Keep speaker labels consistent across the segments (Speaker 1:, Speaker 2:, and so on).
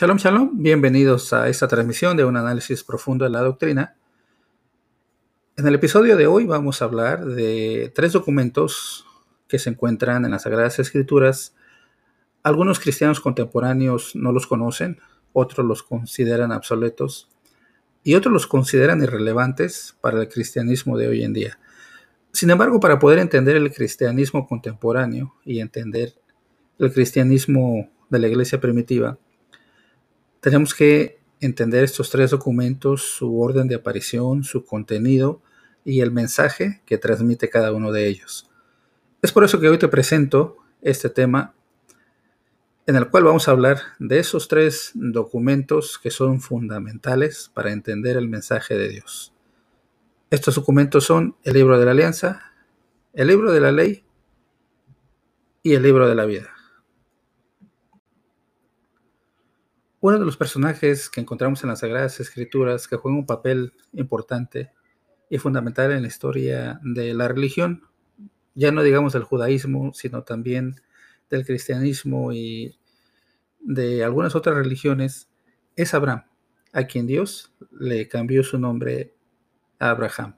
Speaker 1: Shalom, shalom. Bienvenidos a esta transmisión de un análisis profundo de la doctrina. En el episodio de hoy vamos a hablar de tres documentos que se encuentran en las Sagradas Escrituras. Algunos cristianos contemporáneos no los conocen, otros los consideran obsoletos y otros los consideran irrelevantes para el cristianismo de hoy en día. Sin embargo, para poder entender el cristianismo contemporáneo y entender el cristianismo de la iglesia primitiva, tenemos que entender estos tres documentos, su orden de aparición, su contenido y el mensaje que transmite cada uno de ellos. Es por eso que hoy te presento este tema en el cual vamos a hablar de esos tres documentos que son fundamentales para entender el mensaje de Dios. Estos documentos son el libro de la alianza, el libro de la ley y el libro de la vida. Uno de los personajes que encontramos en las Sagradas Escrituras que juega un papel importante y fundamental en la historia de la religión, ya no digamos del judaísmo, sino también del cristianismo y de algunas otras religiones, es Abraham, a quien Dios le cambió su nombre a Abraham.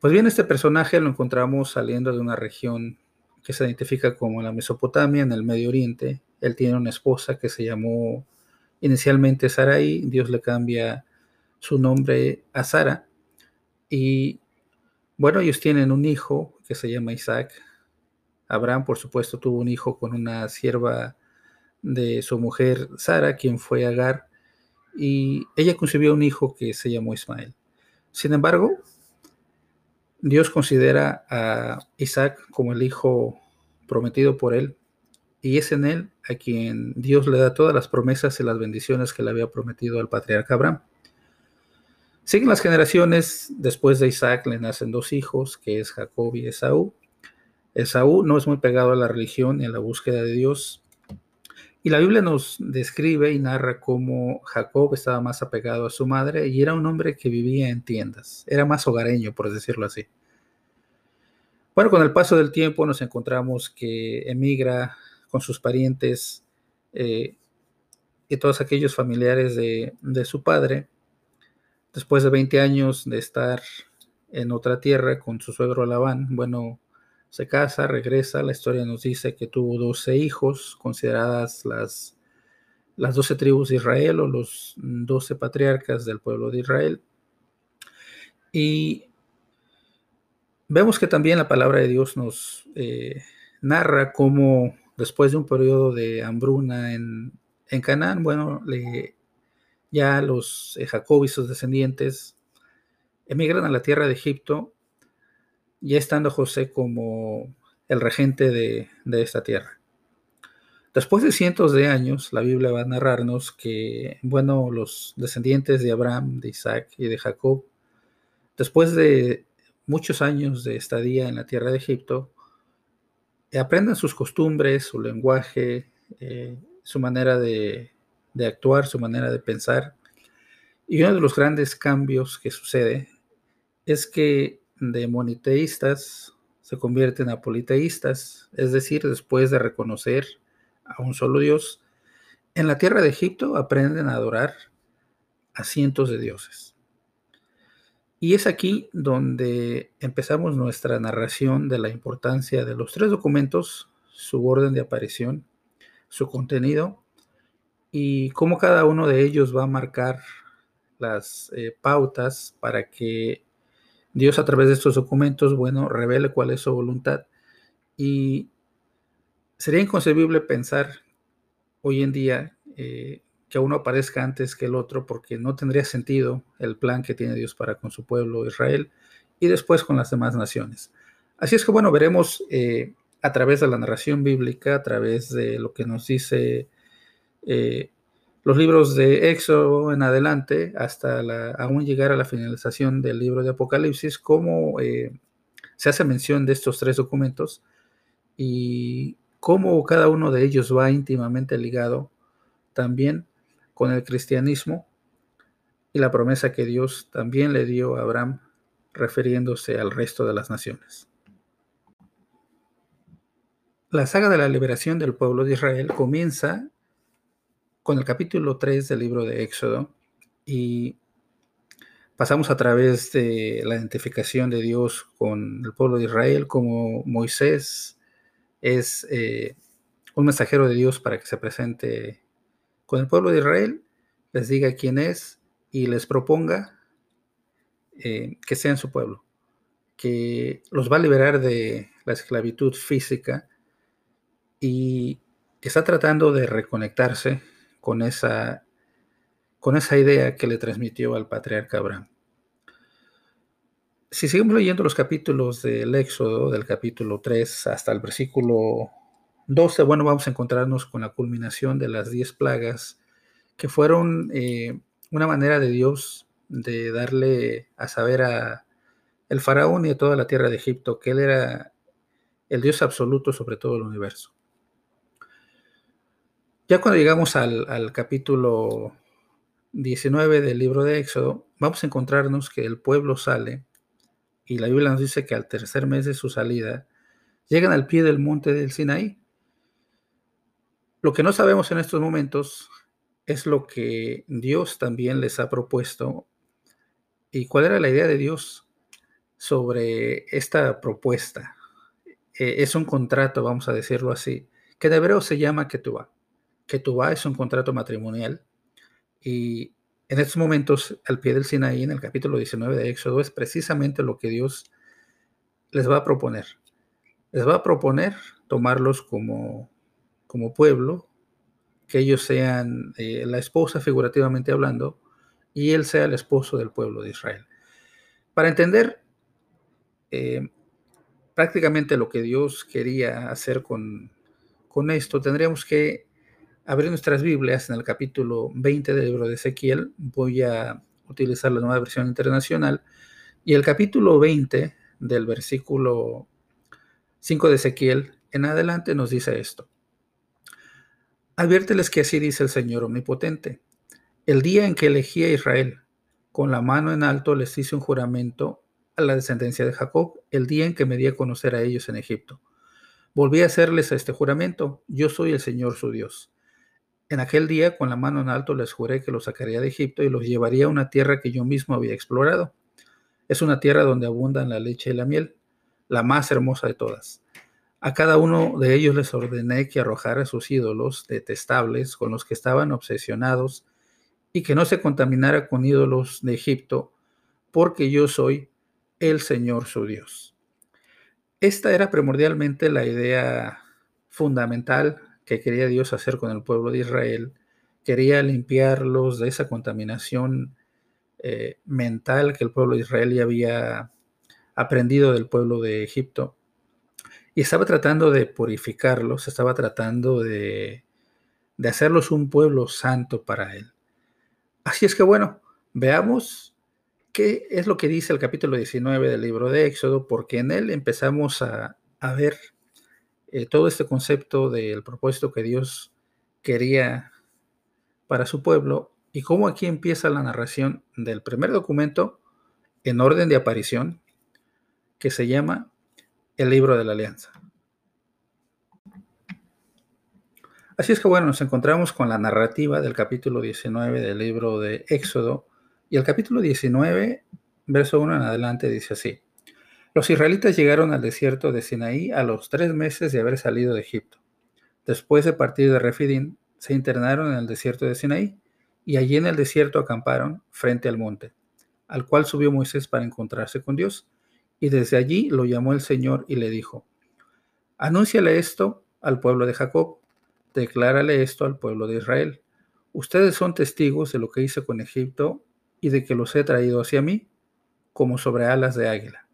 Speaker 1: Pues bien, este personaje lo encontramos saliendo de una región que se identifica como la Mesopotamia, en el Medio Oriente, él tiene una esposa que se llamó inicialmente Sarai, Dios le cambia su nombre a Sara y bueno, ellos tienen un hijo que se llama Isaac. Abraham, por supuesto, tuvo un hijo con una sierva de su mujer Sara, quien fue Agar, y ella concibió un hijo que se llamó Ismael. Sin embargo, Dios considera a Isaac como el hijo prometido por él y es en él a quien Dios le da todas las promesas y las bendiciones que le había prometido al patriarca Abraham. Siguen las generaciones, después de Isaac le nacen dos hijos, que es Jacob y Esaú. Esaú no es muy pegado a la religión y a la búsqueda de Dios. Y la Biblia nos describe y narra cómo Jacob estaba más apegado a su madre y era un hombre que vivía en tiendas, era más hogareño, por decirlo así. Bueno, con el paso del tiempo nos encontramos que emigra con sus parientes eh, y todos aquellos familiares de, su padre. Después de 20 años de estar en otra tierra con su suegro Labán, bueno, se casa, regresa. La historia nos dice que tuvo 12 hijos, consideradas las, las 12 tribus de Israel o los 12 patriarcas del pueblo de Israel. Y vemos que también la palabra de Dios nos eh, narra cómo después de un periodo de hambruna en, en Canaán, bueno, ya los eh, Jacob y sus descendientes emigran a la tierra de Egipto, ya estando José como el regente de, de esta tierra. Después de cientos de años, la Biblia va a narrarnos que, bueno, los descendientes de Abraham, de Isaac y de Jacob, después de muchos años de estadía en la tierra de Egipto, eh, aprendan sus costumbres, su lenguaje, eh, su manera de, actuar, su manera de pensar. Y uno de los grandes cambios que sucede es que de moniteístas se convierten a politeístas, es decir, después de reconocer a un solo Dios, en la tierra de Egipto aprenden a adorar a cientos de dioses. Y es aquí donde empezamos nuestra narración de la importancia de los tres documentos, su orden de aparición, su contenido y cómo cada uno de ellos va a marcar las eh, pautas para que Dios a través de estos documentos, bueno, revele cuál es su voluntad. Y sería inconcebible pensar hoy en día eh, que uno aparezca antes que el otro porque no tendría sentido el plan que tiene Dios para con su pueblo Israel y después con las demás naciones. Así es que bueno, veremos eh, a través de la narración bíblica, a través de lo que nos dice eh, los libros de Éxodo en adelante, hasta aún llegar a la finalización del libro de Apocalipsis, cómo eh, se hace mención de estos tres documentos y cómo cada uno de ellos va íntimamente ligado también con el cristianismo y la promesa que Dios también le dio a Abraham refiriéndose al resto de las naciones. La saga de la liberación del pueblo de Israel comienza con el capítulo 3 del libro de Éxodo y pasamos a través de la identificación de Dios con el pueblo de Israel, como Moisés es eh, un mensajero de Dios para que se presente con el pueblo de Israel, les diga quién es y les proponga eh, que sean su pueblo, que los va a liberar de la esclavitud física y está tratando de reconectarse con esa, con esa idea que le transmitió al patriarca Abraham. Si seguimos leyendo los capítulos del Éxodo, del capítulo 3 hasta el versículo 12, bueno, vamos a encontrarnos con la culminación de las 10 plagas, que fueron eh, una manera de Dios de darle a saber a el faraón y a toda la tierra de Egipto que él era el Dios absoluto sobre todo el universo. Ya cuando llegamos al, capítulo 19 del libro de Éxodo, vamos a encontrarnos que el pueblo sale, y la Biblia nos dice que al tercer mes de su salida, llegan al pie del monte del Sinaí. Lo que no sabemos en estos momentos es lo que Dios también les ha propuesto y cuál era la idea de Dios sobre esta propuesta. Eh, es un contrato, vamos a decirlo así, que en hebreo se llama Ketubah que va es un contrato matrimonial y en estos momentos al pie del Sinaí, en el capítulo 19 de Éxodo, es precisamente lo que Dios les va a proponer. Les va a proponer tomarlos como, como pueblo, que ellos sean eh, la esposa figurativamente hablando y él sea el esposo del pueblo de Israel. Para entender eh, prácticamente lo que Dios quería hacer con, con esto, tendríamos que abrir nuestras Biblias en el capítulo 20 del libro de Ezequiel. Voy a utilizar la nueva versión internacional. Y el capítulo 20 del versículo 5 de Ezequiel en adelante nos dice esto. Adviérteles que así dice el Señor Omnipotente. El día en que elegí a Israel, con la mano en alto les hice un juramento a la descendencia de Jacob, el día en que me di a conocer a ellos en Egipto. Volví a hacerles este juramento, yo soy el Señor su Dios. En aquel día, con la mano en alto, les juré que los sacaría de Egipto y los llevaría a una tierra que yo mismo había explorado. Es una tierra donde abundan la leche y la miel, la más hermosa de todas. A cada uno de ellos les ordené que arrojara sus ídolos detestables con los que estaban obsesionados y que no se contaminara con ídolos de Egipto, porque yo soy el Señor su Dios. Esta era primordialmente la idea fundamental que quería Dios hacer con el pueblo de Israel. Quería limpiarlos de esa contaminación eh, mental que el pueblo de Israel ya había aprendido del pueblo de Egipto. Y estaba tratando de purificarlos, estaba tratando de, de hacerlos un pueblo santo para él. Así es que bueno, veamos qué es lo que dice el capítulo 19 del libro de Éxodo, porque en él empezamos a, a ver eh, todo este concepto del propósito que Dios quería para su pueblo y cómo aquí empieza la narración del primer documento en orden de aparición que se llama el libro de la alianza. Así es que bueno, nos encontramos con la narrativa del capítulo 19 del libro de Éxodo y el capítulo 19, verso 1 en adelante dice así. Los israelitas llegaron al desierto de Sinaí a los tres meses de haber salido de Egipto. Después de partir de Refidim, se internaron en el desierto de Sinaí, y allí en el desierto acamparon frente al monte, al cual subió Moisés para encontrarse con Dios, y desde allí lo llamó el Señor y le dijo, Anúnciale esto al pueblo de Jacob, declárale esto al pueblo de Israel. Ustedes son testigos de lo que hice con Egipto y de que los he traído hacia mí, como sobre alas de águila.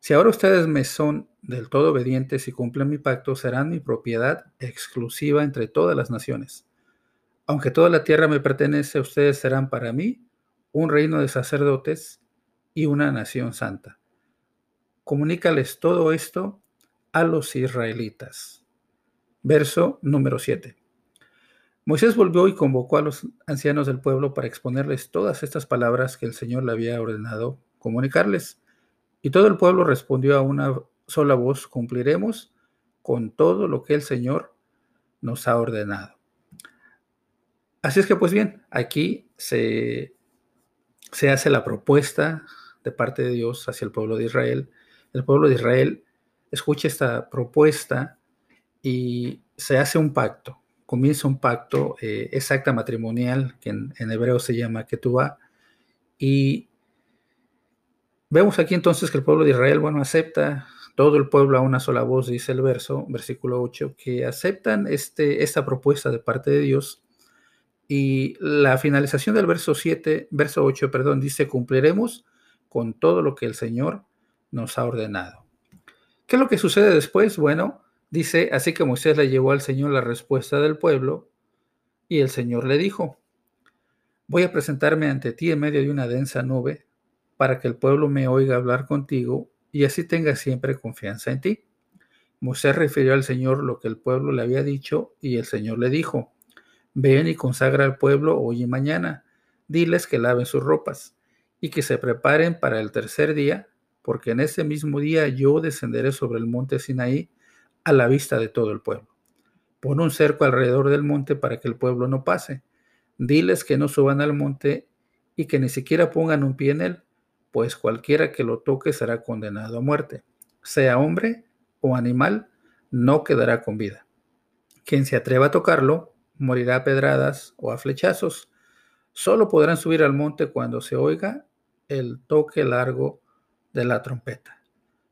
Speaker 1: Si ahora ustedes me son del todo obedientes y cumplen mi pacto, serán mi propiedad exclusiva entre todas las naciones. Aunque toda la tierra me pertenece, ustedes serán para mí un reino de sacerdotes y una nación santa. Comunícales todo esto a los israelitas. Verso número 7. Moisés volvió y convocó a los ancianos del pueblo para exponerles todas estas palabras que el Señor le había ordenado comunicarles. Y todo el pueblo respondió a una sola voz, cumpliremos con todo lo que el Señor nos ha ordenado. Así es que, pues bien, aquí se, se hace la propuesta de parte de Dios hacia el pueblo de Israel. El pueblo de Israel escucha esta propuesta y se hace un pacto. Comienza un pacto eh, exacta matrimonial, que en, hebreo se llama Ketubá. Y vemos aquí entonces que el pueblo de Israel, bueno, acepta todo el pueblo a una sola voz, dice el verso, versículo 8, que aceptan este, esta propuesta de parte de Dios. Y la finalización del verso 7, verso 8, perdón, dice, cumpliremos con todo lo que el Señor nos ha ordenado. ¿Qué es lo que sucede después? Bueno, dice, así que Moisés le llevó al Señor la respuesta del pueblo y el Señor le dijo, voy a presentarme ante ti en medio de una densa nube para que el pueblo me oiga hablar contigo y así tenga siempre confianza en ti. Moisés refirió al Señor lo que el pueblo le había dicho y el Señor le dijo, ven y consagra al pueblo hoy y mañana, diles que laven sus ropas y que se preparen para el tercer día, porque en ese mismo día yo descenderé sobre el monte Sinaí a la vista de todo el pueblo. Pon un cerco alrededor del monte para que el pueblo no pase. Diles que no suban al monte y que ni siquiera pongan un pie en él, pues cualquiera que lo toque será condenado a muerte, sea hombre o animal, no quedará con vida. Quien se atreva a tocarlo morirá a pedradas o a flechazos. Solo podrán subir al monte cuando se oiga el toque largo de la trompeta.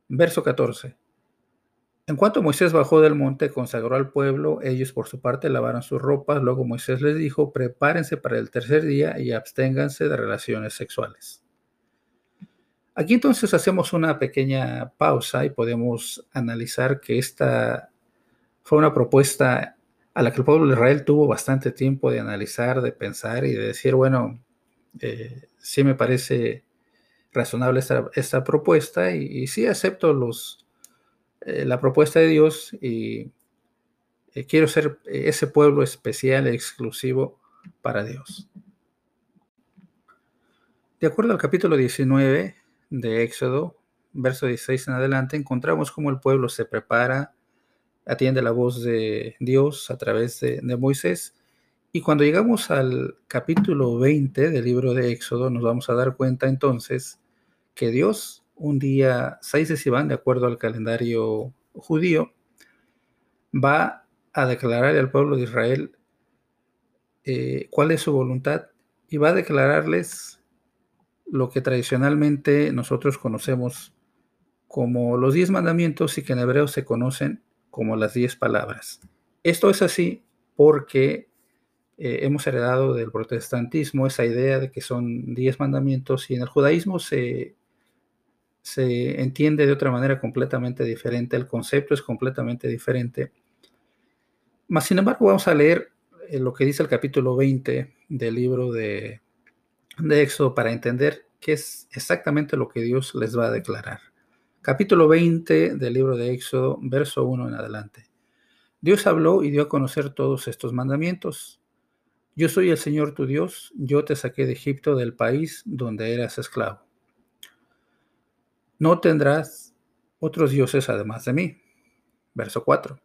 Speaker 1: Verso 14. En cuanto Moisés bajó del monte, consagró al pueblo, ellos por su parte lavaron sus ropas, luego Moisés les dijo, prepárense para el tercer día y absténganse de relaciones sexuales. Aquí entonces hacemos una pequeña pausa y podemos analizar que esta fue una propuesta a la que el pueblo de Israel tuvo bastante tiempo de analizar, de pensar y de decir, bueno, eh, sí me parece razonable esta, propuesta y, sí acepto los, eh, la propuesta de Dios y eh, quiero ser ese pueblo especial e exclusivo para Dios. De acuerdo al capítulo 19, de Éxodo, verso 16 en adelante, encontramos cómo el pueblo se prepara, atiende la voz de Dios a través de, Moisés. Y cuando llegamos al capítulo 20 del libro de Éxodo, nos vamos a dar cuenta entonces que Dios, un día 6 de Sivan, de acuerdo al calendario judío, va a declarar al pueblo de Israel eh, cuál es su voluntad y va a declararles lo que tradicionalmente nosotros conocemos como los diez mandamientos y que en hebreo se conocen como las diez palabras. Esto es así porque eh, hemos heredado del protestantismo esa idea de que son diez mandamientos y en el judaísmo se, se entiende de otra manera completamente diferente, el concepto es completamente diferente. Mas, sin embargo, vamos a leer eh, lo que dice el capítulo 20 del libro de de Éxodo para entender qué es exactamente lo que Dios les va a declarar. Capítulo 20 del libro de Éxodo, verso 1 en adelante. Dios habló y dio a conocer todos estos mandamientos. Yo soy el Señor tu Dios, yo te saqué de Egipto del país donde eras esclavo. No tendrás otros dioses además de mí. Verso 4.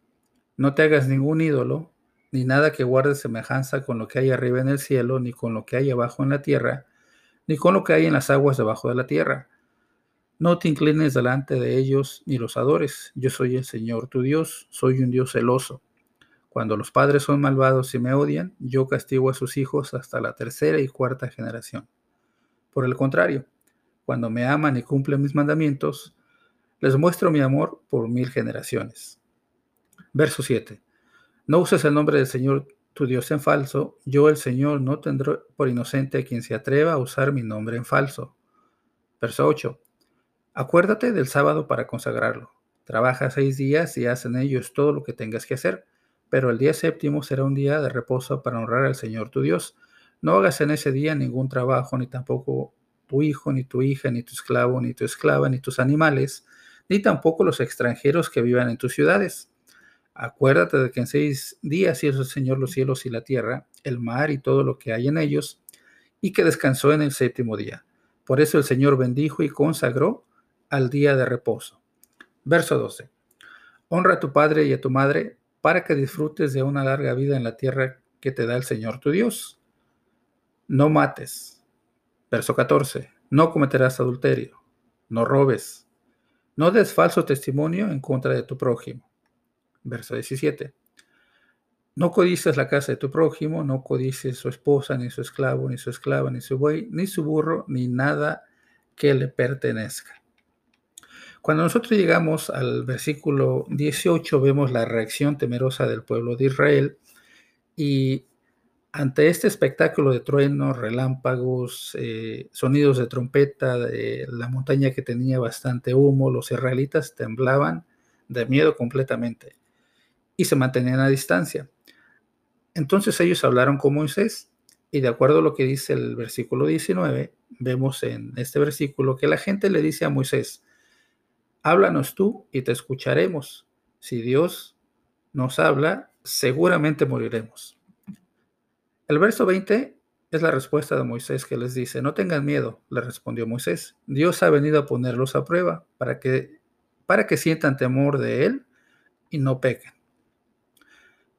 Speaker 1: No te hagas ningún ídolo ni nada que guarde semejanza con lo que hay arriba en el cielo, ni con lo que hay abajo en la tierra, ni con lo que hay en las aguas debajo de la tierra. No te inclines delante de ellos ni los adores. Yo soy el Señor tu Dios, soy un Dios celoso. Cuando los padres son malvados y me odian, yo castigo a sus hijos hasta la tercera y cuarta generación. Por el contrario, cuando me aman y cumplen mis mandamientos, les muestro mi amor por mil generaciones. Verso 7. No uses el nombre del Señor tu Dios en falso. Yo, el Señor, no tendré por inocente a quien se atreva a usar mi nombre en falso. Verso 8. Acuérdate del sábado para consagrarlo. Trabaja seis días y haz en ellos todo lo que tengas que hacer, pero el día séptimo será un día de reposo para honrar al Señor tu Dios. No hagas en ese día ningún trabajo, ni tampoco tu hijo, ni tu hija, ni tu esclavo, ni tu esclava, ni tus animales, ni tampoco los extranjeros que vivan en tus ciudades Acuérdate de que en seis días hizo el Señor los cielos y la tierra, el mar y todo lo que hay en ellos, y que descansó en el séptimo día. Por eso el Señor bendijo y consagró al día de reposo. Verso 12. Honra a tu padre y a tu madre para que disfrutes de una larga vida en la tierra que te da el Señor tu Dios. no mates. Verso 14, no cometerás adulterio, no robes, no des falso testimonio en contra de tu prójimo. Verso 17, no codices la casa de tu prójimo, no codices su esposa, ni su esclavo, ni su esclava, ni su buey, ni su burro, ni nada que le pertenezca. Cuando nosotros llegamos al versículo 18 vemos la reacción temerosa del pueblo de Israel y ante este espectáculo de truenos, relámpagos, eh, sonidos de trompeta, de la montaña que tenía bastante humo, los israelitas temblaban de miedo completamente y se mantenían a distancia. Entonces ellos hablaron con Moisés y de acuerdo a lo que dice el versículo 19, vemos en este versículo que la gente le dice a Moisés, háblanos tú y te escucharemos. Si Dios nos habla, seguramente moriremos. El verso 20 es la respuesta de Moisés que les dice, no tengan miedo, le respondió Moisés. Dios ha venido a ponerlos a prueba para que, para que sientan temor de Él y no pequen.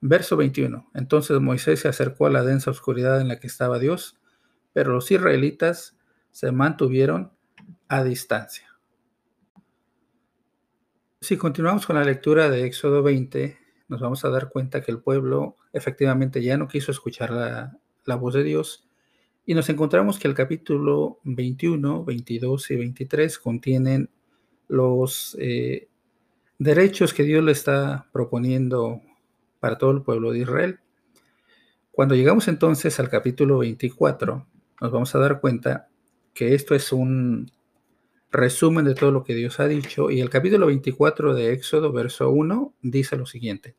Speaker 1: Verso 21. Entonces Moisés se acercó a la densa oscuridad en la que estaba Dios, pero los israelitas se mantuvieron a distancia. Si continuamos con la lectura de Éxodo 20, nos vamos a dar cuenta que el pueblo efectivamente ya no quiso escuchar la, voz de Dios y nos encontramos que el capítulo 21, 22 y 23 contienen los eh, derechos que Dios le está proponiendo para todo el pueblo de Israel. Cuando llegamos entonces al capítulo 24, nos vamos a dar cuenta que esto es un resumen de todo lo que Dios ha dicho y el capítulo 24 de Éxodo, verso 1, dice lo siguiente.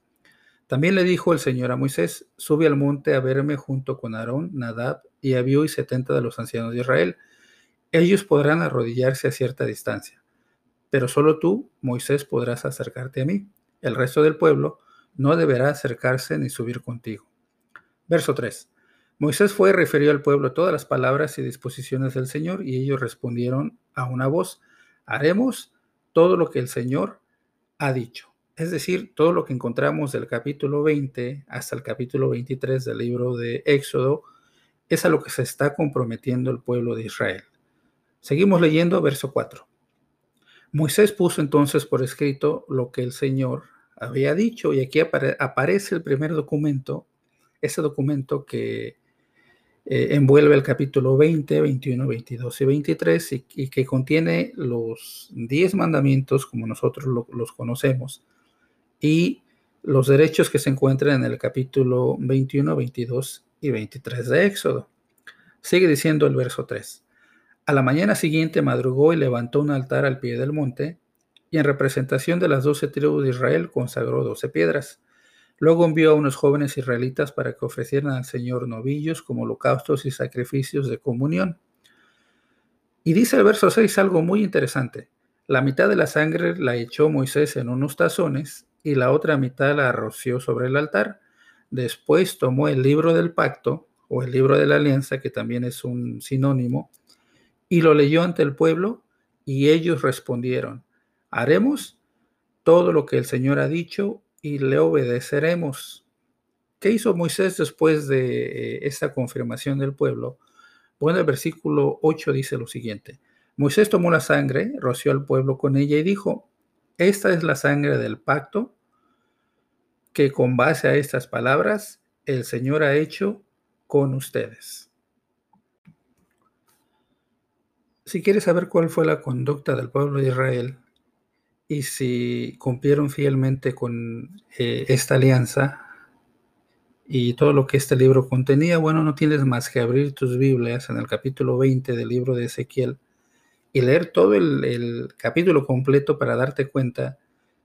Speaker 1: También le dijo el Señor a Moisés, sube al monte a verme junto con Aarón, Nadab y Abiú y setenta de los ancianos de Israel. Ellos podrán arrodillarse a cierta distancia, pero solo tú, Moisés, podrás acercarte a mí. El resto del pueblo no deberá acercarse ni subir contigo. Verso 3. Moisés fue y refirió al pueblo todas las palabras y disposiciones del Señor, y ellos respondieron a una voz, haremos todo lo que el Señor ha dicho. Es decir, todo lo que encontramos del capítulo 20 hasta el capítulo 23 del libro de Éxodo es a lo que se está comprometiendo el pueblo de Israel. Seguimos leyendo verso 4. Moisés puso entonces por escrito lo que el Señor había dicho y aquí aparece el primer documento, ese documento que eh, envuelve el capítulo 20, 21, 22 y 23 y, que contiene los 10 mandamientos como nosotros los conocemos y los derechos que se encuentran en el capítulo 21, 22 y 23 de Éxodo. Sigue diciendo el verso 3. A la mañana siguiente madrugó y levantó un altar al pie del monte y en representación de las doce tribus de Israel consagró doce piedras. Luego envió a unos jóvenes israelitas para que ofrecieran al Señor novillos como holocaustos y sacrificios de comunión. Y dice el verso 6 algo muy interesante. La mitad de la sangre la echó Moisés en unos tazones y la otra mitad la roció sobre el altar. Después tomó el libro del pacto o el libro de la alianza, que también es un sinónimo, y lo leyó ante el pueblo y ellos respondieron, Haremos todo lo que el Señor ha dicho y le obedeceremos. ¿Qué hizo Moisés después de eh, esta confirmación del pueblo? Bueno, el versículo 8 dice lo siguiente. Moisés tomó la sangre, roció al pueblo con ella y dijo, esta es la sangre del pacto que con base a estas palabras el Señor ha hecho con ustedes. Si quieres saber cuál fue la conducta del pueblo de Israel y si cumplieron fielmente con eh, esta alianza y todo lo que este libro contenía, bueno, no tienes más que abrir tus Biblias en el capítulo 20 del libro de Ezequiel y leer todo el, capítulo completo para darte cuenta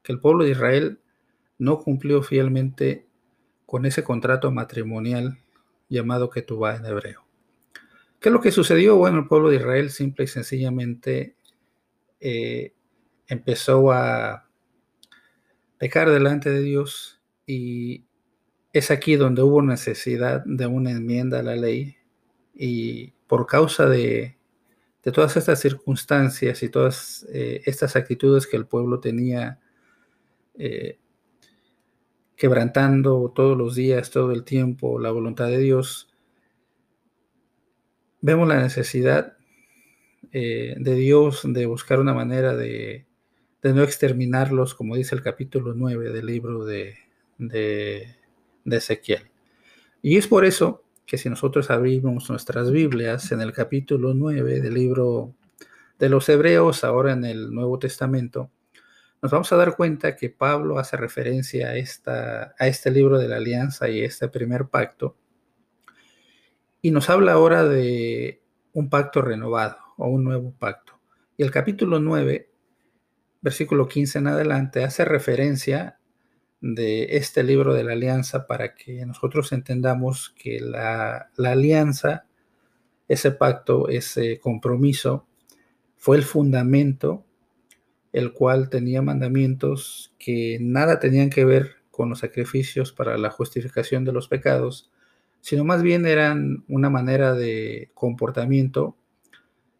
Speaker 1: que el pueblo de Israel no cumplió fielmente con ese contrato matrimonial llamado Ketubá en hebreo. ¿Qué es lo que sucedió? Bueno, el pueblo de Israel simple y sencillamente eh, empezó a pecar delante de Dios y es aquí donde hubo necesidad de una enmienda a la ley y por causa de, todas estas circunstancias y todas eh, estas actitudes que el pueblo tenía eh, quebrantando todos los días, todo el tiempo la voluntad de Dios, vemos la necesidad eh, de Dios de buscar una manera de, no exterminarlos, como dice el capítulo 9 del libro de, de, de Ezequiel. Y es por eso que si nosotros abrimos nuestras Biblias en el capítulo 9 del libro de los Hebreos, ahora en el Nuevo Testamento, nos vamos a dar cuenta que Pablo hace referencia a, esta, a este libro de la alianza y este primer pacto, y nos habla ahora de un pacto renovado o un nuevo pacto. Y el capítulo 9, versículo 15 en adelante, hace referencia de este libro de la alianza para que nosotros entendamos que la, la alianza, ese pacto, ese compromiso, fue el fundamento el cual tenía mandamientos que nada tenían que ver con los sacrificios para la justificación de los pecados, sino más bien eran una manera de comportamiento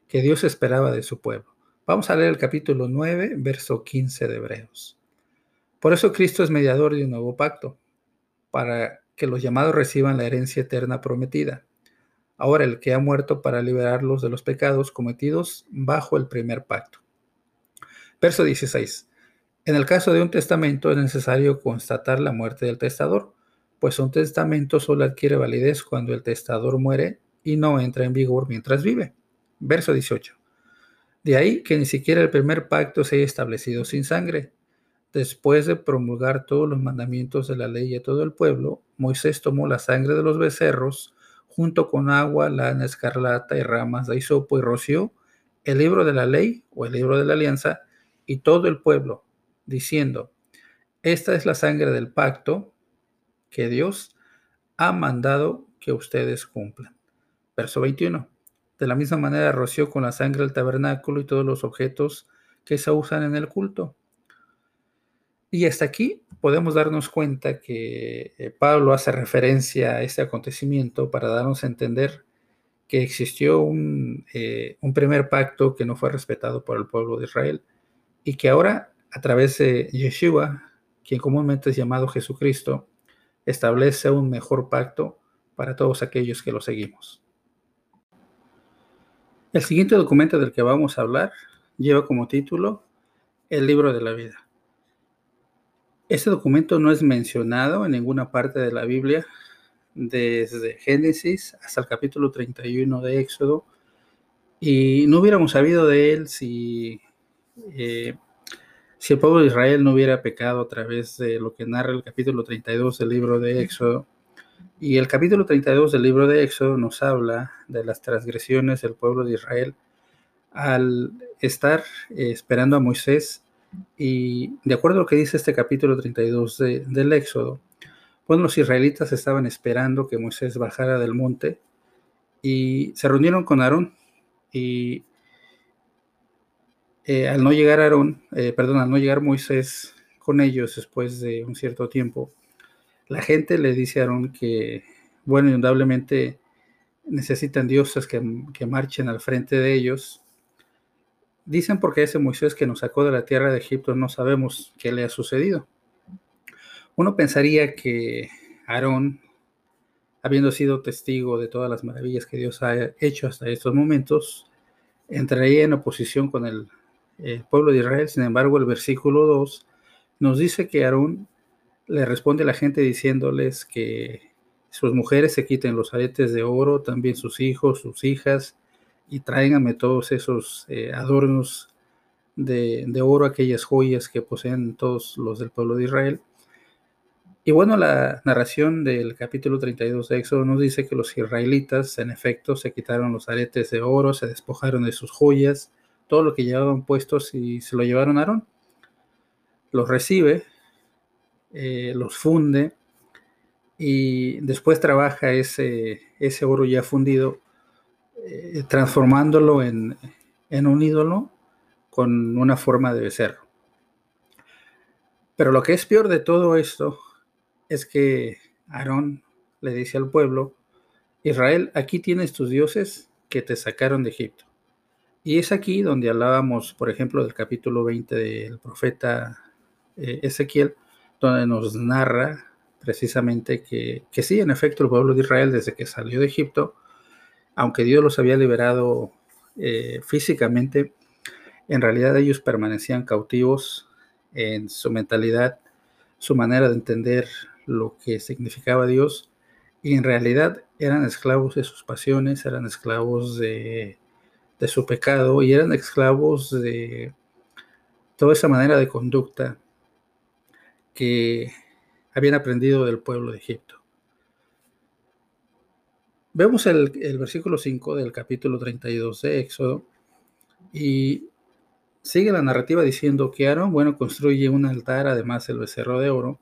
Speaker 1: que Dios esperaba de su pueblo. Vamos a leer el capítulo 9, verso 15 de Hebreos. Por eso Cristo es mediador de un nuevo pacto, para que los llamados reciban la herencia eterna prometida. Ahora el que ha muerto para liberarlos de los pecados cometidos bajo el primer pacto. Verso 16. En el caso de un testamento es necesario constatar la muerte del testador, pues un testamento solo adquiere validez cuando el testador muere y no entra en vigor mientras vive. Verso 18. De ahí que ni siquiera el primer pacto se haya establecido sin sangre. Después de promulgar todos los mandamientos de la ley a todo el pueblo, Moisés tomó la sangre de los becerros, junto con agua, lana escarlata y ramas de hisopo y roció el libro de la ley o el libro de la alianza y todo el pueblo, diciendo, esta es la sangre del pacto que Dios ha mandado que ustedes cumplan. Verso 21. De la misma manera roció con la sangre el tabernáculo y todos los objetos que se usan en el culto. Y hasta aquí podemos darnos cuenta que eh, Pablo hace referencia a este acontecimiento para darnos a entender que existió un, eh, un primer pacto que no fue respetado por el pueblo de Israel y que ahora a través de Yeshua, quien comúnmente es llamado Jesucristo, establece un mejor pacto para todos aquellos que lo seguimos. El siguiente documento del que vamos a hablar lleva como título El libro de la vida. Este documento no es mencionado en ninguna parte de la Biblia, desde Génesis hasta el capítulo 31 de Éxodo, y no hubiéramos sabido de él si, eh, si el pueblo de Israel no hubiera pecado a través de lo que narra el capítulo 32 del libro de Éxodo. Y el capítulo 32 del libro de Éxodo nos habla de las transgresiones del pueblo de Israel al estar eh, esperando a Moisés. Y de acuerdo a lo que dice este capítulo 32 del Éxodo, pues los israelitas estaban esperando que Moisés bajara del monte y se reunieron con Aarón. Y eh, al no llegar Aarón, eh, perdón, al no llegar Moisés con ellos después de un cierto tiempo, la gente le dice a Aarón que, bueno, indudablemente necesitan dioses que, marchen al frente de ellos. Dicen porque ese Moisés que nos sacó de la tierra de Egipto no sabemos qué le ha sucedido. Uno pensaría que Aarón, habiendo sido testigo de todas las maravillas que Dios ha hecho hasta estos momentos, entraría en oposición con el, el pueblo de Israel. Sin embargo, el versículo 2 nos dice que Aarón le responde la gente diciéndoles que sus mujeres se quiten los aretes de oro, también sus hijos, sus hijas, y tráiganme todos esos eh, adornos de, oro, aquellas joyas que poseen todos los del pueblo de Israel. Y bueno, la narración del capítulo 32 de Éxodo nos dice que los israelitas, en efecto, se quitaron los aretes de oro, se despojaron de sus joyas, todo lo que llevaban puestos y se lo llevaron a Aarón. Los recibe eh, los funde y después trabaja ese, ese oro ya fundido, eh, transformándolo en, en un ídolo con una forma de becerro. Pero lo que es peor de todo esto es que Aarón le dice al pueblo, Israel, aquí tienes tus dioses que te sacaron de Egipto. Y es aquí donde hablábamos, por ejemplo, del capítulo 20 del profeta eh, Ezequiel, donde nos narra precisamente que, sí, en efecto, el pueblo de Israel, desde que salió de Egipto, aunque Dios los había liberado eh, físicamente, en realidad ellos permanecían cautivos en su mentalidad, su manera de entender lo que significaba Dios, y en realidad eran esclavos de sus pasiones, eran esclavos de, de su pecado y eran esclavos de toda esa manera de conducta que habían aprendido del pueblo de Egipto. Vemos el, versículo 5 del capítulo 32 de Éxodo y sigue la narrativa diciendo que Aarón, bueno, construye un altar, además el becerro de oro,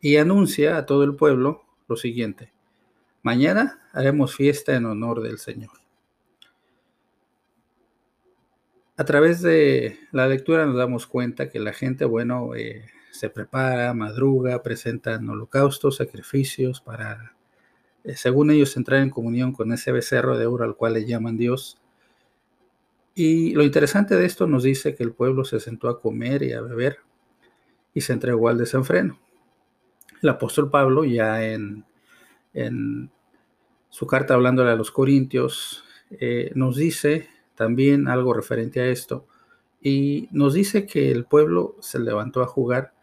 Speaker 1: y anuncia a todo el pueblo lo siguiente, mañana haremos fiesta en honor del Señor. A través de la lectura nos damos cuenta que la gente, bueno, eh, se prepara, madruga, presentan holocaustos, sacrificios para, eh, según ellos, entrar en comunión con ese becerro de oro al cual le llaman Dios. Y lo interesante de esto nos dice que el pueblo se sentó a comer y a beber y se entregó al desenfreno. El apóstol Pablo ya en, en su carta hablándole a los corintios eh, nos dice también algo referente a esto. Y nos dice que el pueblo se levantó a jugar.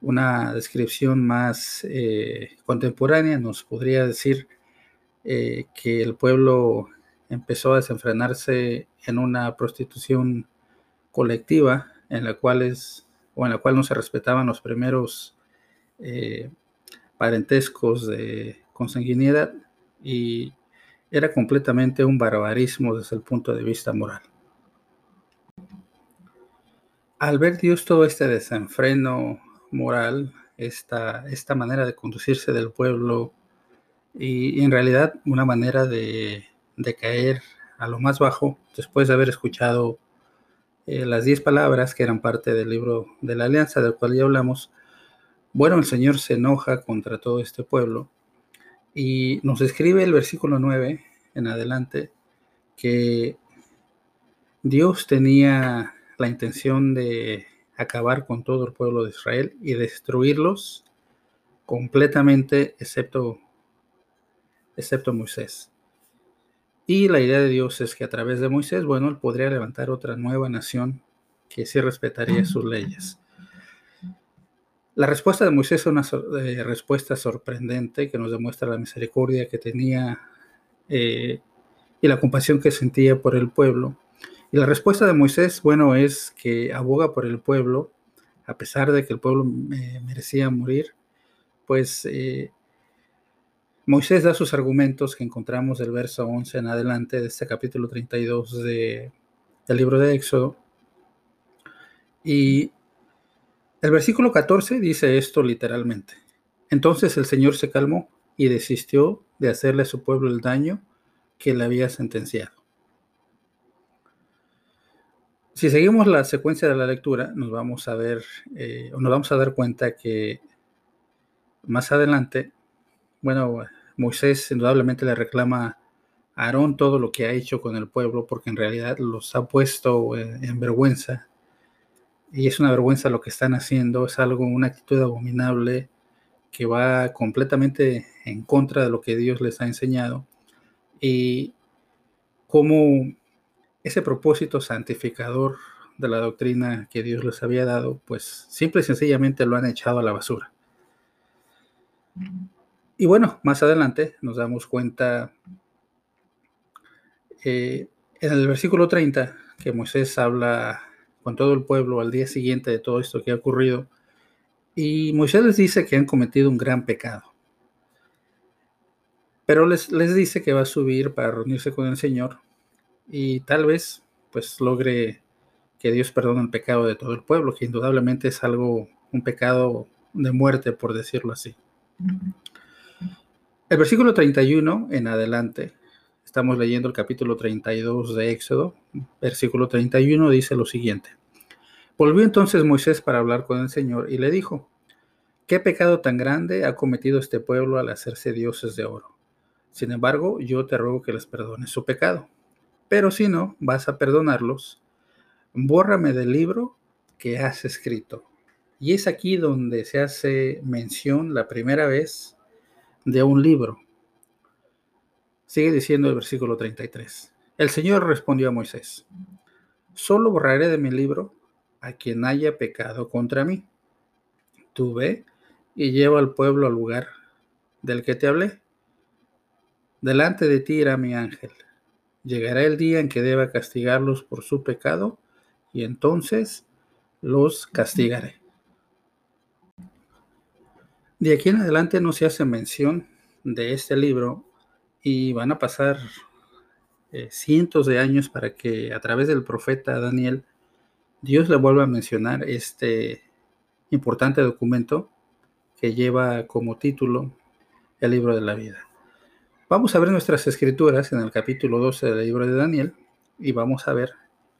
Speaker 1: Una descripción más eh, contemporánea nos podría decir eh, que el pueblo empezó a desenfrenarse en una prostitución colectiva en la cual es, o en la cual no se respetaban los primeros eh, parentescos de consanguinidad y era completamente un barbarismo desde el punto de vista moral. Al ver Dios todo este desenfreno moral, esta, esta manera de conducirse del pueblo y, en realidad una manera de, caer a lo más bajo después de haber escuchado eh, las diez palabras que eran parte del libro de la alianza del cual ya hablamos, bueno, el Señor se enoja contra todo este pueblo y nos escribe el versículo 9 en adelante que Dios tenía la intención de acabar con todo el pueblo de Israel y destruirlos completamente excepto, excepto Moisés. Y la idea de Dios es que a través de Moisés, bueno, él podría levantar otra nueva nación que sí respetaría sus leyes. La respuesta de Moisés es una eh, respuesta sorprendente que nos demuestra la misericordia que tenía eh, y la compasión que sentía por el pueblo. Y la respuesta de Moisés, bueno, es que aboga por el pueblo, a pesar de que el pueblo eh, merecía morir, pues Moisés da sus argumentos que encontramos del verso 11 en adelante de este capítulo 32 de, del libro de Éxodo. Y el versículo 14 dice esto literalmente. Entonces el Señor se calmó y desistió de hacerle a su pueblo el daño que le había sentenciado. Si seguimos la secuencia de la lectura, nos vamos a ver, eh, o nos vamos a dar cuenta que más adelante, bueno, Moisés indudablemente le reclama a Aarón todo lo que ha hecho con el pueblo, porque en realidad los ha puesto en vergüenza. Y es una vergüenza lo que están haciendo, es algo, una actitud abominable que va completamente en contra de lo que Dios les ha enseñado. Y cómo ese propósito santificador de la doctrina que Dios les había dado, pues simple y sencillamente lo han echado a la basura. Y bueno, más adelante nos damos cuenta eh, en el versículo 30 que Moisés habla con todo el pueblo al día siguiente de todo esto que ha ocurrido. Y Moisés les dice que han cometido un gran pecado. Pero les, les dice que va a subir para reunirse con el Señor y tal vez pues logre que Dios perdone el pecado de todo el pueblo, que indudablemente es algo, un pecado de muerte, por decirlo así. El versículo 31 en adelante Estamos leyendo el capítulo 32 de Éxodo, versículo 31 dice lo siguiente. Volvió entonces Moisés para hablar con el Señor y le dijo, ¿qué pecado tan grande ha cometido este pueblo al hacerse dioses de oro? Sin embargo, yo te ruego que les perdones su pecado. Pero si no vas a perdonarlos, bórrame del libro que has escrito. Y es aquí donde se hace mención la primera vez de un libro Sigue diciendo el versículo 33. El Señor respondió a Moisés, solo borraré de mi libro a quien haya pecado contra mí. Tú ve y lleva al pueblo al lugar del que te hablé. Delante de ti irá mi ángel. Llegará el día en que deba castigarlos por su pecado y entonces los castigaré. De aquí en adelante no se hace mención de este libro y van a pasar eh, cientos de años para que a través del profeta Daniel Dios le vuelva a mencionar este importante documento que lleva como título el libro de la vida. Vamos a ver nuestras escrituras en el capítulo 12 del libro de Daniel y vamos a ver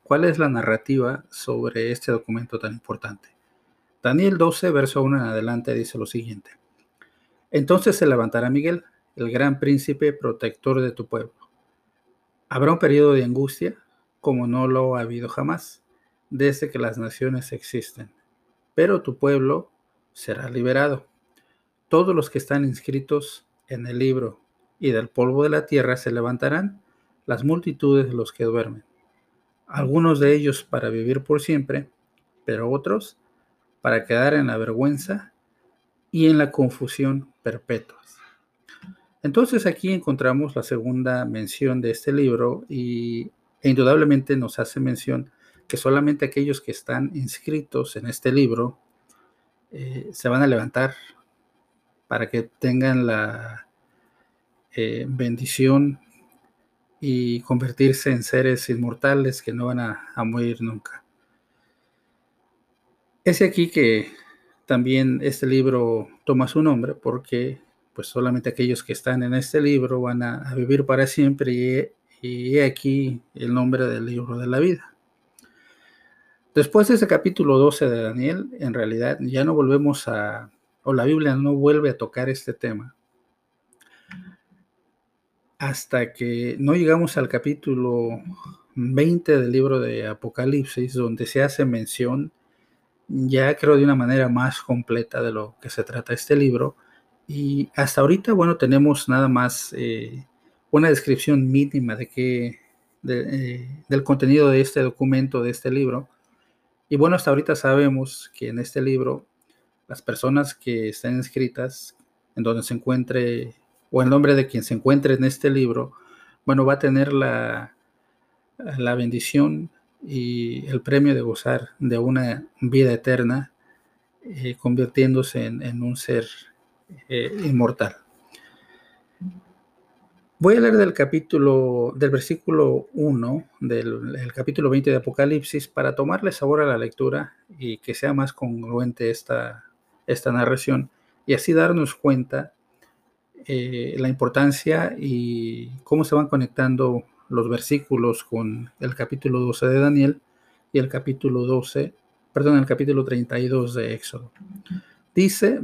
Speaker 1: cuál es la narrativa sobre este documento tan importante. Daniel 12, verso 1 en adelante dice lo siguiente. Entonces se levantará Miguel, el gran príncipe protector de tu pueblo. Habrá un periodo de angustia como no lo ha habido jamás, desde que las naciones existen. Pero tu pueblo será liberado. Todos los que están inscritos en el libro y del polvo de la tierra se levantarán, las multitudes de los que duermen. Algunos de ellos para vivir por siempre, pero otros para quedar en la vergüenza y en la confusión perpetuas. Entonces aquí encontramos la segunda mención de este libro y e indudablemente nos hace mención que solamente aquellos que están inscritos en este libro eh, se van a levantar para que tengan la eh, bendición y convertirse en seres inmortales que no van a, morir nunca. Es aquí que también este libro toma su nombre porque pues solamente aquellos que están en este libro van a, vivir para siempre y, y aquí el nombre del libro de la vida. Después de ese capítulo 12 de Daniel, en realidad ya no volvemos a, o la Biblia no vuelve a tocar este tema, hasta que no llegamos al capítulo 20 del libro de Apocalipsis, donde se hace mención ya creo de una manera más completa de lo que se trata este libro. Y hasta ahorita, bueno, tenemos nada más eh, una descripción mínima de qué, eh, del contenido de este documento, de este libro. Y bueno, hasta ahorita sabemos que en este libro las personas que están inscritas, en donde se encuentre, o el nombre de quien se encuentre en este libro, bueno, va a tener la, la bendición y el premio de gozar de una vida eterna, eh, convirtiéndose en, un ser eh, inmortal. Voy a leer del capítulo, del versículo 1 del capítulo 20 de Apocalipsis para tomarle sabor a la lectura y que sea más congruente esta, esta narración y así darnos cuenta eh, la importancia y cómo se van conectando los versículos con el capítulo 12 de Daniel y el capítulo 12, perdón, el capítulo 32 de Éxodo. Dice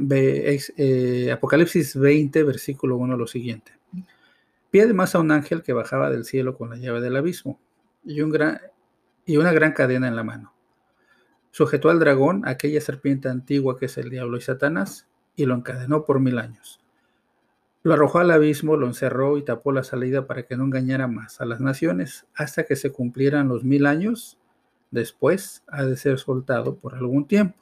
Speaker 1: eh, Apocalipsis 20, versículo 1 lo siguiente. Vi además a un ángel que bajaba del cielo con la llave del abismo y, una gran cadena en la mano. Sujetó al dragón, aquella serpiente antigua que es el diablo y Satanás, y lo encadenó por mil años lo arrojó al abismo, lo encerró y tapó la salida para que no engañara más a las naciones hasta que se cumplieran los mil años. Después ha de ser soltado por algún tiempo.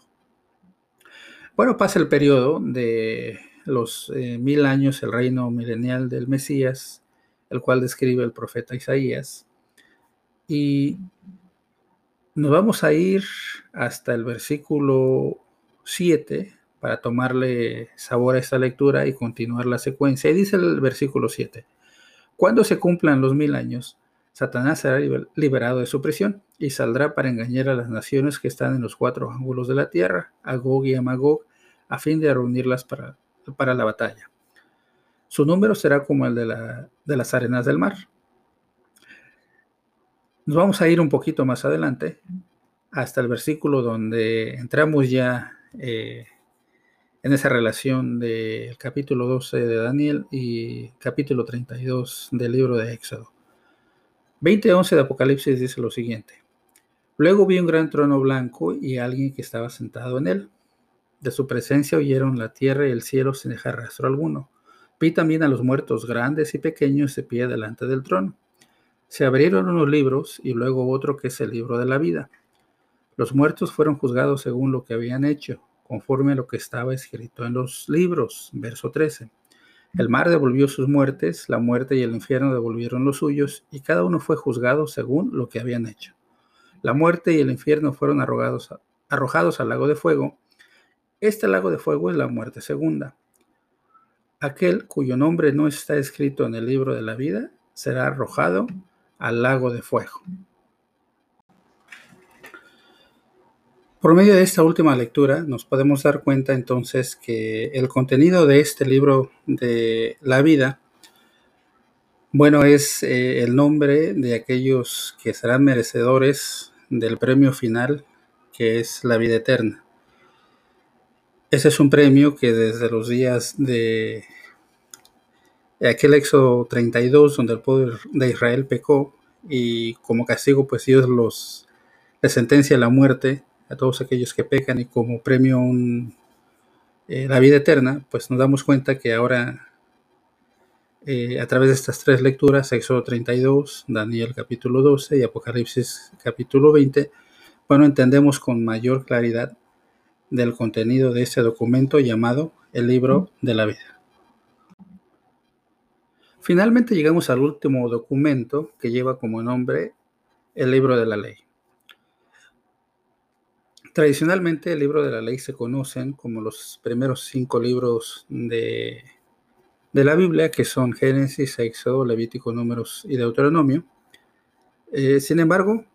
Speaker 1: Bueno, pasa el periodo de los eh, mil años, el reino milenial del Mesías, el cual describe el profeta Isaías. Y nos vamos a ir hasta el versículo 7 para tomarle sabor a esta lectura y continuar la secuencia. Y dice el versículo 7, cuando se cumplan los mil años, Satanás será liberado de su prisión y saldrá para engañar a las naciones que están en los cuatro ángulos de la tierra, a Gog y a Magog, a fin de reunirlas para, para la batalla. Su número será como el de, la, de, las arenas del mar. Nos vamos a ir un poquito más adelante, hasta el versículo donde entramos ya eh, en esa relación del capítulo 12 de Daniel y capítulo 32 del libro de Éxodo. 20:11 de Apocalipsis dice lo siguiente. Luego vi un gran trono blanco y alguien que estaba sentado en él. De su presencia oyeron la tierra y el cielo sin dejar rastro alguno. Vi también a los muertos grandes y pequeños de pie delante del trono. Se abrieron unos libros y luego otro que es el libro de la vida. Los muertos fueron juzgados según lo que habían hecho, conforme a lo que estaba escrito en los libros. Verso 13. El mar devolvió sus muertes, la muerte y el infierno devolvieron los suyos, y cada uno fue juzgado según lo que habían hecho. La muerte y el infierno fueron arrojados, arrojados al lago de fuego. Este lago de fuego es la muerte segunda. Aquel cuyo nombre no está escrito en el libro de la vida será arrojado al lago de fuego. Por medio de esta última lectura nos podemos dar cuenta entonces que el contenido de este libro de la vida, bueno, es eh, el nombre de aquellos que serán merecedores del premio final, que es la vida eterna. Ese es un premio que desde los días de aquel Éxodo 32, donde el pueblo de Israel pecó y como castigo, pues Dios los les sentencia a la muerte a todos aquellos que pecan y como premio eh, la vida eterna, pues nos damos cuenta que ahora eh, a través de estas tres lecturas, Éxodo 32, Daniel capítulo 12 y Apocalipsis capítulo 20, bueno, entendemos con mayor claridad del contenido de este documento llamado el libro de la vida. Finalmente llegamos al último documento que lleva como nombre el libro de la ley. Tradicionalmente el libro de la ley se conocen como los primeros cinco libros de, la Biblia, que son Génesis, Éxodo, Levítico, Números y Deuteronomio. Eh, sin embargo,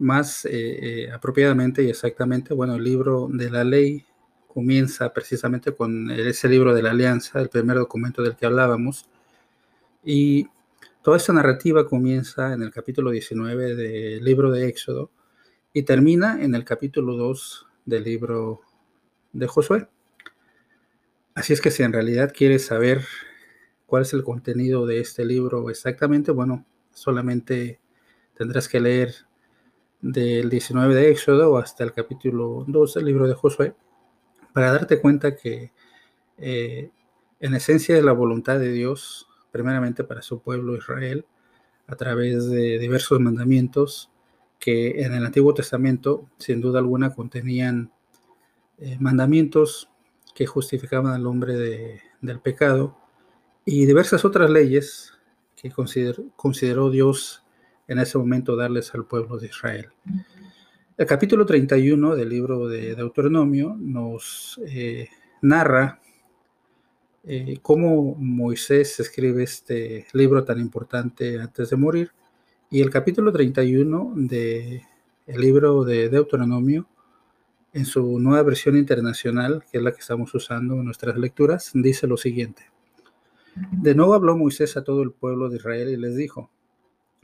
Speaker 1: más eh, eh, apropiadamente y exactamente, bueno, el libro de la ley comienza precisamente con ese libro de la alianza, el primer documento del que hablábamos, y toda esta narrativa comienza en el capítulo 19 del libro de Éxodo, y termina en el capítulo 2 del libro de Josué. Así es que si en realidad quieres saber cuál es el contenido de este libro exactamente, bueno, solamente tendrás que leer del 19 de Éxodo hasta el capítulo 2 del libro de Josué para darte cuenta que eh, en esencia de la voluntad de Dios, primeramente para su pueblo Israel, a través de diversos mandamientos, que en el Antiguo Testamento, sin duda alguna, contenían eh, mandamientos que justificaban al hombre del pecado y diversas otras leyes que consideró Dios en ese momento darles al pueblo de Israel. El capítulo 31 del libro de Deuteronomio nos eh, narra eh, cómo Moisés escribe este libro tan importante antes de morir y el capítulo 31 del libro de Deuteronomio, en su nueva versión internacional, que es la que estamos usando en nuestras lecturas, dice lo siguiente. De nuevo habló Moisés a todo el pueblo de Israel y les dijo,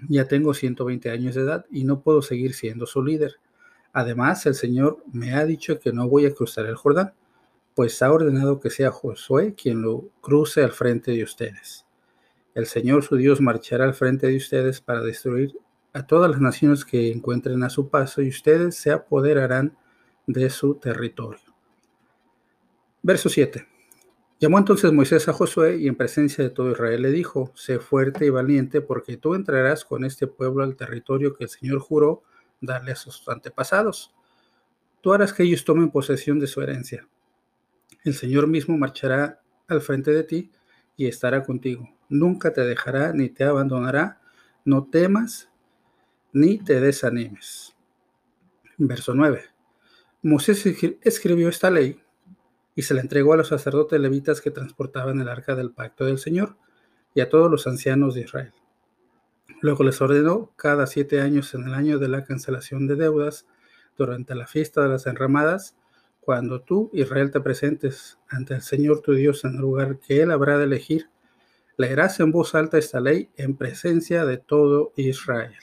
Speaker 1: ya tengo 120 años de edad y no puedo seguir siendo su líder. Además, el Señor me ha dicho que no voy a cruzar el Jordán, pues ha ordenado que sea Josué quien lo cruce al frente de ustedes. El Señor su Dios marchará al frente de ustedes para destruir a todas las naciones que encuentren a su paso y ustedes se apoderarán de su territorio. Verso 7. Llamó entonces Moisés a Josué y en presencia de todo Israel le dijo, sé fuerte y valiente porque tú entrarás con este pueblo al territorio que el Señor juró darle a sus antepasados. Tú harás que ellos tomen posesión de su herencia. El Señor mismo marchará al frente de ti y estará contigo nunca te dejará ni te abandonará. No temas ni te desanimes. Verso 9. Moisés escribió esta ley y se la entregó a los sacerdotes levitas que transportaban el arca del pacto del Señor y a todos los ancianos de Israel. Luego les ordenó cada siete años en el año de la cancelación de deudas, durante la fiesta de las enramadas, cuando tú, Israel, te presentes ante el Señor tu Dios en el lugar que Él habrá de elegir, Leerás en voz alta esta ley en presencia de todo Israel.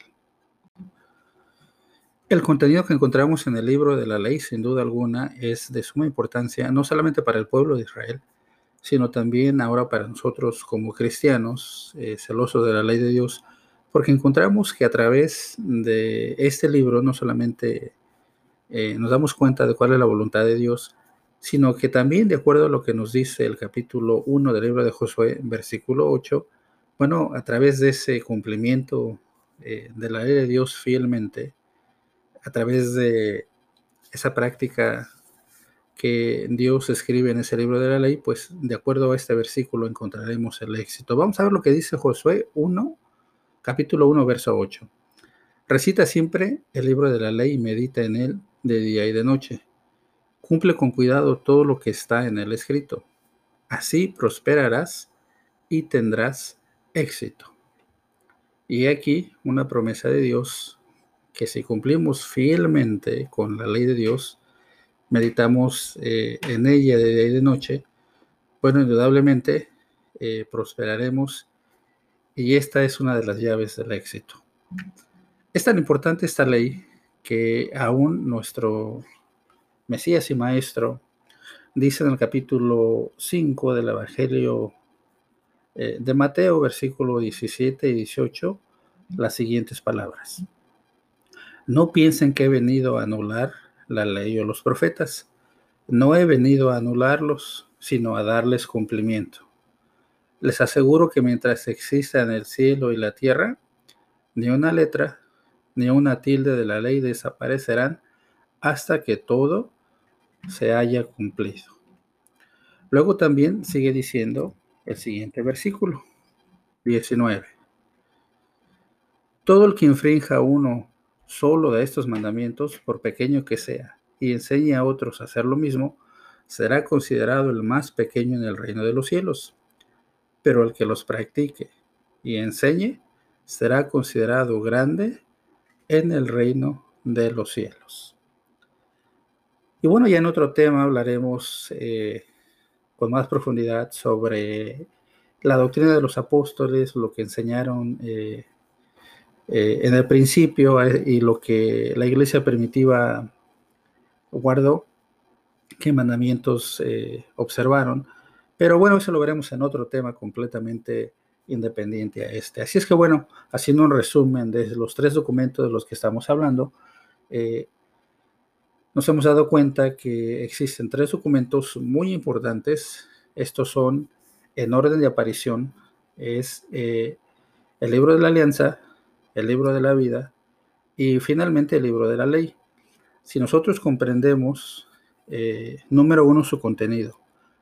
Speaker 1: El contenido que encontramos en el libro de la ley, sin duda alguna, es de suma importancia, no solamente para el pueblo de Israel, sino también ahora para nosotros como cristianos, eh, celosos de la ley de Dios, porque encontramos que a través de este libro no solamente eh, nos damos cuenta de cuál es la voluntad de Dios, sino que también de acuerdo a lo que nos dice el capítulo 1 del libro de Josué, versículo 8, bueno, a través de ese cumplimiento eh, de la ley de Dios fielmente, a través de esa práctica que Dios escribe en ese libro de la ley, pues de acuerdo a este versículo encontraremos el éxito. Vamos a ver lo que dice Josué 1, capítulo 1, verso 8. Recita siempre el libro de la ley y medita en él de día y de noche. Cumple con cuidado todo lo que está en el escrito. Así prosperarás y tendrás éxito. Y aquí una promesa de Dios que si cumplimos fielmente con la ley de Dios, meditamos eh, en ella de día y de noche, bueno, indudablemente eh, prosperaremos y esta es una de las llaves del éxito. Es tan importante esta ley que aún nuestro Mesías y Maestro dice en el capítulo 5 del Evangelio eh, de Mateo, versículo 17 y 18, las siguientes palabras. No piensen que he venido a anular la ley o los profetas. No he venido a anularlos, sino a darles cumplimiento. Les aseguro que mientras exista en el cielo y la tierra, ni una letra, ni una tilde de la ley desaparecerán hasta que todo se haya cumplido. Luego también sigue diciendo el siguiente versículo, 19. Todo el que infrinja uno solo de estos mandamientos, por pequeño que sea, y enseñe a otros a hacer lo mismo, será considerado el más pequeño en el reino de los cielos. Pero el que los practique y enseñe será considerado grande en el reino de los cielos. Y bueno, ya en otro tema hablaremos eh, con más profundidad sobre la doctrina de los apóstoles, lo que enseñaron eh, eh, en el principio y lo que la iglesia primitiva guardó, qué mandamientos observaron. Pero bueno, eso lo veremos en otro tema completamente independiente a este. Así es que bueno, haciendo un resumen de los tres documentos de los que estamos hablando, nos hemos dado cuenta que existen tres documentos muy importantes. Estos son en orden de aparición. Es el libro de la alianza, el libro de la vida y finalmente el libro de la ley. Si nosotros comprendemos, eh, número uno, su contenido,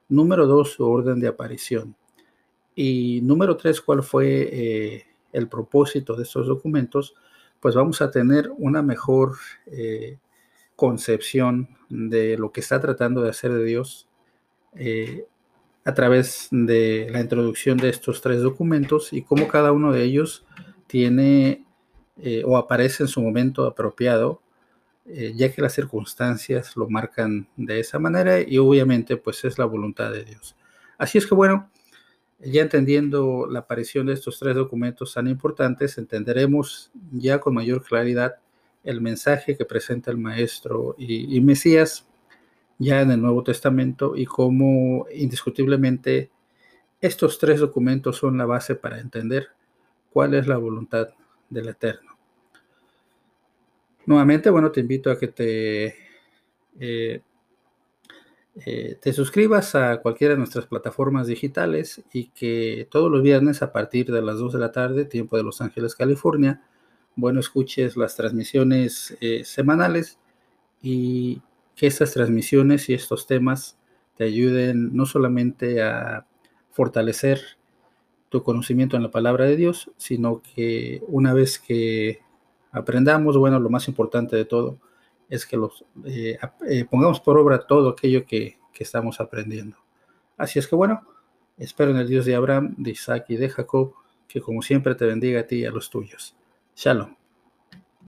Speaker 1: número dos, su orden de aparición y número tres, cuál fue eh, el propósito de estos documentos, pues vamos a tener una mejor eh, concepción de lo que está tratando de hacer de Dios a través de la introducción de estos tres documentos y cómo cada uno de ellos tiene eh, o aparece en su momento apropiado, eh, ya que las circunstancias lo marcan de esa manera y obviamente pues es la voluntad de Dios. Así es que bueno, ya entendiendo la aparición de estos tres documentos tan importantes, entenderemos ya con mayor claridad el mensaje que presenta el Maestro y, Mesías ya en el Nuevo Testamento y cómo indiscutiblemente estos tres documentos son la base para entender cuál es la voluntad del Eterno. Nuevamente, bueno, te invito a que te, eh, eh, te suscribas a cualquiera de nuestras plataformas digitales y que todos los viernes a partir de las 2 de la tarde, tiempo de Los Ángeles, California, bueno, escuches las transmisiones eh, semanales y que estas transmisiones y estos temas te ayuden no solamente a fortalecer tu conocimiento en la palabra de Dios, sino que una vez que aprendamos, bueno, lo más importante de todo es que los, eh, eh, pongamos por obra todo aquello que, que estamos aprendiendo. Así es que bueno, espero en el Dios de Abraham, de Isaac y de Jacob, que como siempre te bendiga a ti y a los tuyos. Shalom.